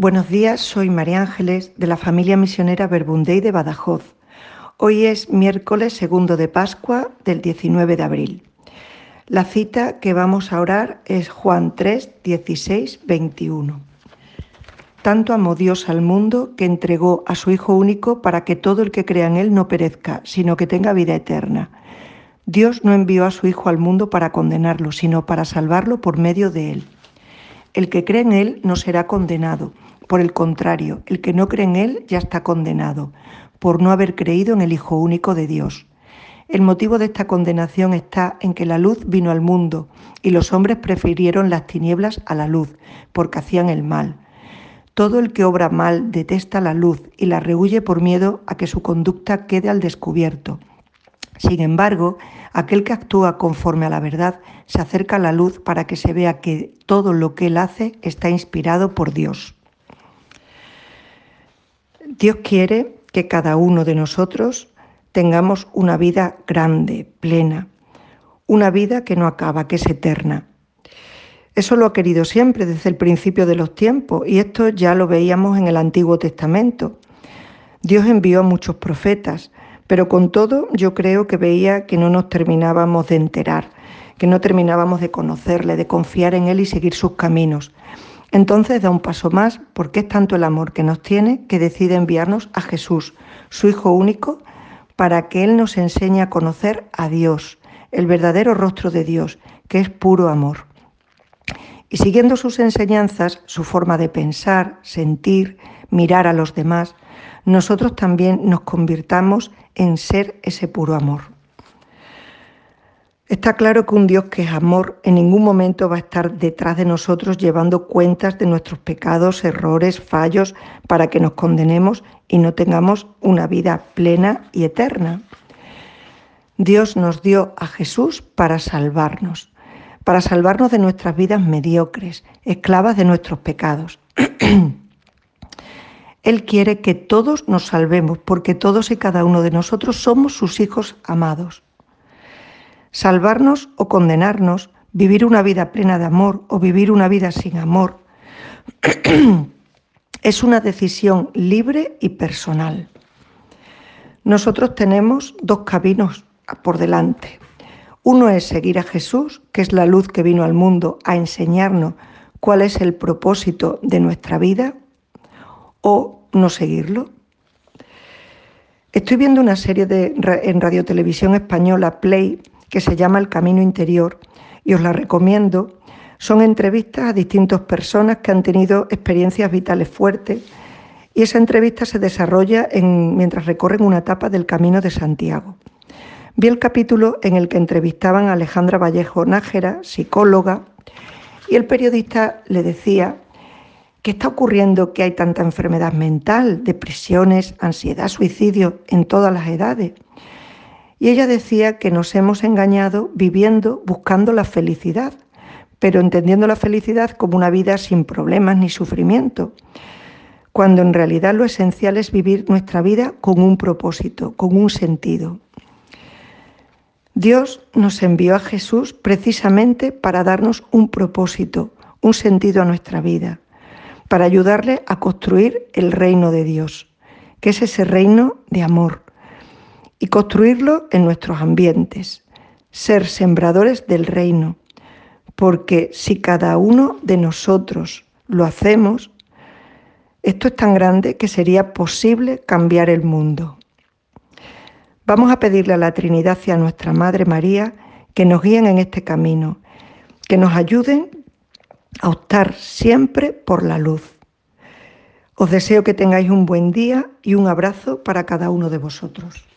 Buenos días, soy María Ángeles de la familia misionera Verbundey de Badajoz. Hoy es miércoles segundo de Pascua del 19 de abril. La cita que vamos a orar es Juan 3, 16, 21. Tanto amó Dios al mundo que entregó a su Hijo único para que todo el que crea en Él no perezca, sino que tenga vida eterna. Dios no envió a su Hijo al mundo para condenarlo, sino para salvarlo por medio de Él. El que cree en Él no será condenado. Por el contrario, el que no cree en Él ya está condenado, por no haber creído en el Hijo único de Dios. El motivo de esta condenación está en que la luz vino al mundo y los hombres prefirieron las tinieblas a la luz, porque hacían el mal. Todo el que obra mal detesta la luz y la rehuye por miedo a que su conducta quede al descubierto. Sin embargo, aquel que actúa conforme a la verdad se acerca a la luz para que se vea que todo lo que él hace está inspirado por Dios. Dios quiere que cada uno de nosotros tengamos una vida grande, plena, una vida que no acaba, que es eterna. Eso lo ha querido siempre desde el principio de los tiempos y esto ya lo veíamos en el Antiguo Testamento. Dios envió a muchos profetas, pero con todo yo creo que veía que no nos terminábamos de enterar, que no terminábamos de conocerle, de confiar en Él y seguir sus caminos. Entonces da un paso más porque es tanto el amor que nos tiene que decide enviarnos a Jesús, su Hijo único, para que Él nos enseñe a conocer a Dios, el verdadero rostro de Dios, que es puro amor. Y siguiendo sus enseñanzas, su forma de pensar, sentir, mirar a los demás, nosotros también nos convirtamos en ser ese puro amor. Está claro que un Dios que es amor en ningún momento va a estar detrás de nosotros llevando cuentas de nuestros pecados, errores, fallos, para que nos condenemos y no tengamos una vida plena y eterna. Dios nos dio a Jesús para salvarnos, para salvarnos de nuestras vidas mediocres, esclavas de nuestros pecados. Él quiere que todos nos salvemos, porque todos y cada uno de nosotros somos sus hijos amados. Salvarnos o condenarnos, vivir una vida plena de amor o vivir una vida sin amor, es una decisión libre y personal. Nosotros tenemos dos caminos por delante. Uno es seguir a Jesús, que es la luz que vino al mundo a enseñarnos cuál es el propósito de nuestra vida, o no seguirlo. Estoy viendo una serie de, en Radio Televisión Española, Play, que se llama El Camino Interior y os la recomiendo. Son entrevistas a distintas personas que han tenido experiencias vitales fuertes y esa entrevista se desarrolla mientras recorren una etapa del Camino de Santiago. Vi el capítulo en el que entrevistaban a Alejandra Vallejo Nájera, psicóloga, y el periodista le decía ¿Qué está ocurriendo que hay tanta enfermedad mental, depresiones, ansiedad, suicidio en todas las edades? Y ella decía que nos hemos engañado viviendo, buscando la felicidad, pero entendiendo la felicidad como una vida sin problemas ni sufrimiento, cuando en realidad lo esencial es vivir nuestra vida con un propósito, con un sentido. Dios nos envió a Jesús precisamente para darnos un propósito, un sentido a nuestra vida, para ayudarle a construir el reino de Dios, que es ese reino de amor, y construirlo en nuestros ambientes, ser sembradores del reino, porque si cada uno de nosotros lo hacemos, esto es tan grande que sería posible cambiar el mundo. Vamos a pedirle a la Trinidad y a nuestra Madre María que nos guíen en este camino, que nos ayuden a optar siempre por la luz. Os deseo que tengáis un buen día y un abrazo para cada uno de vosotros.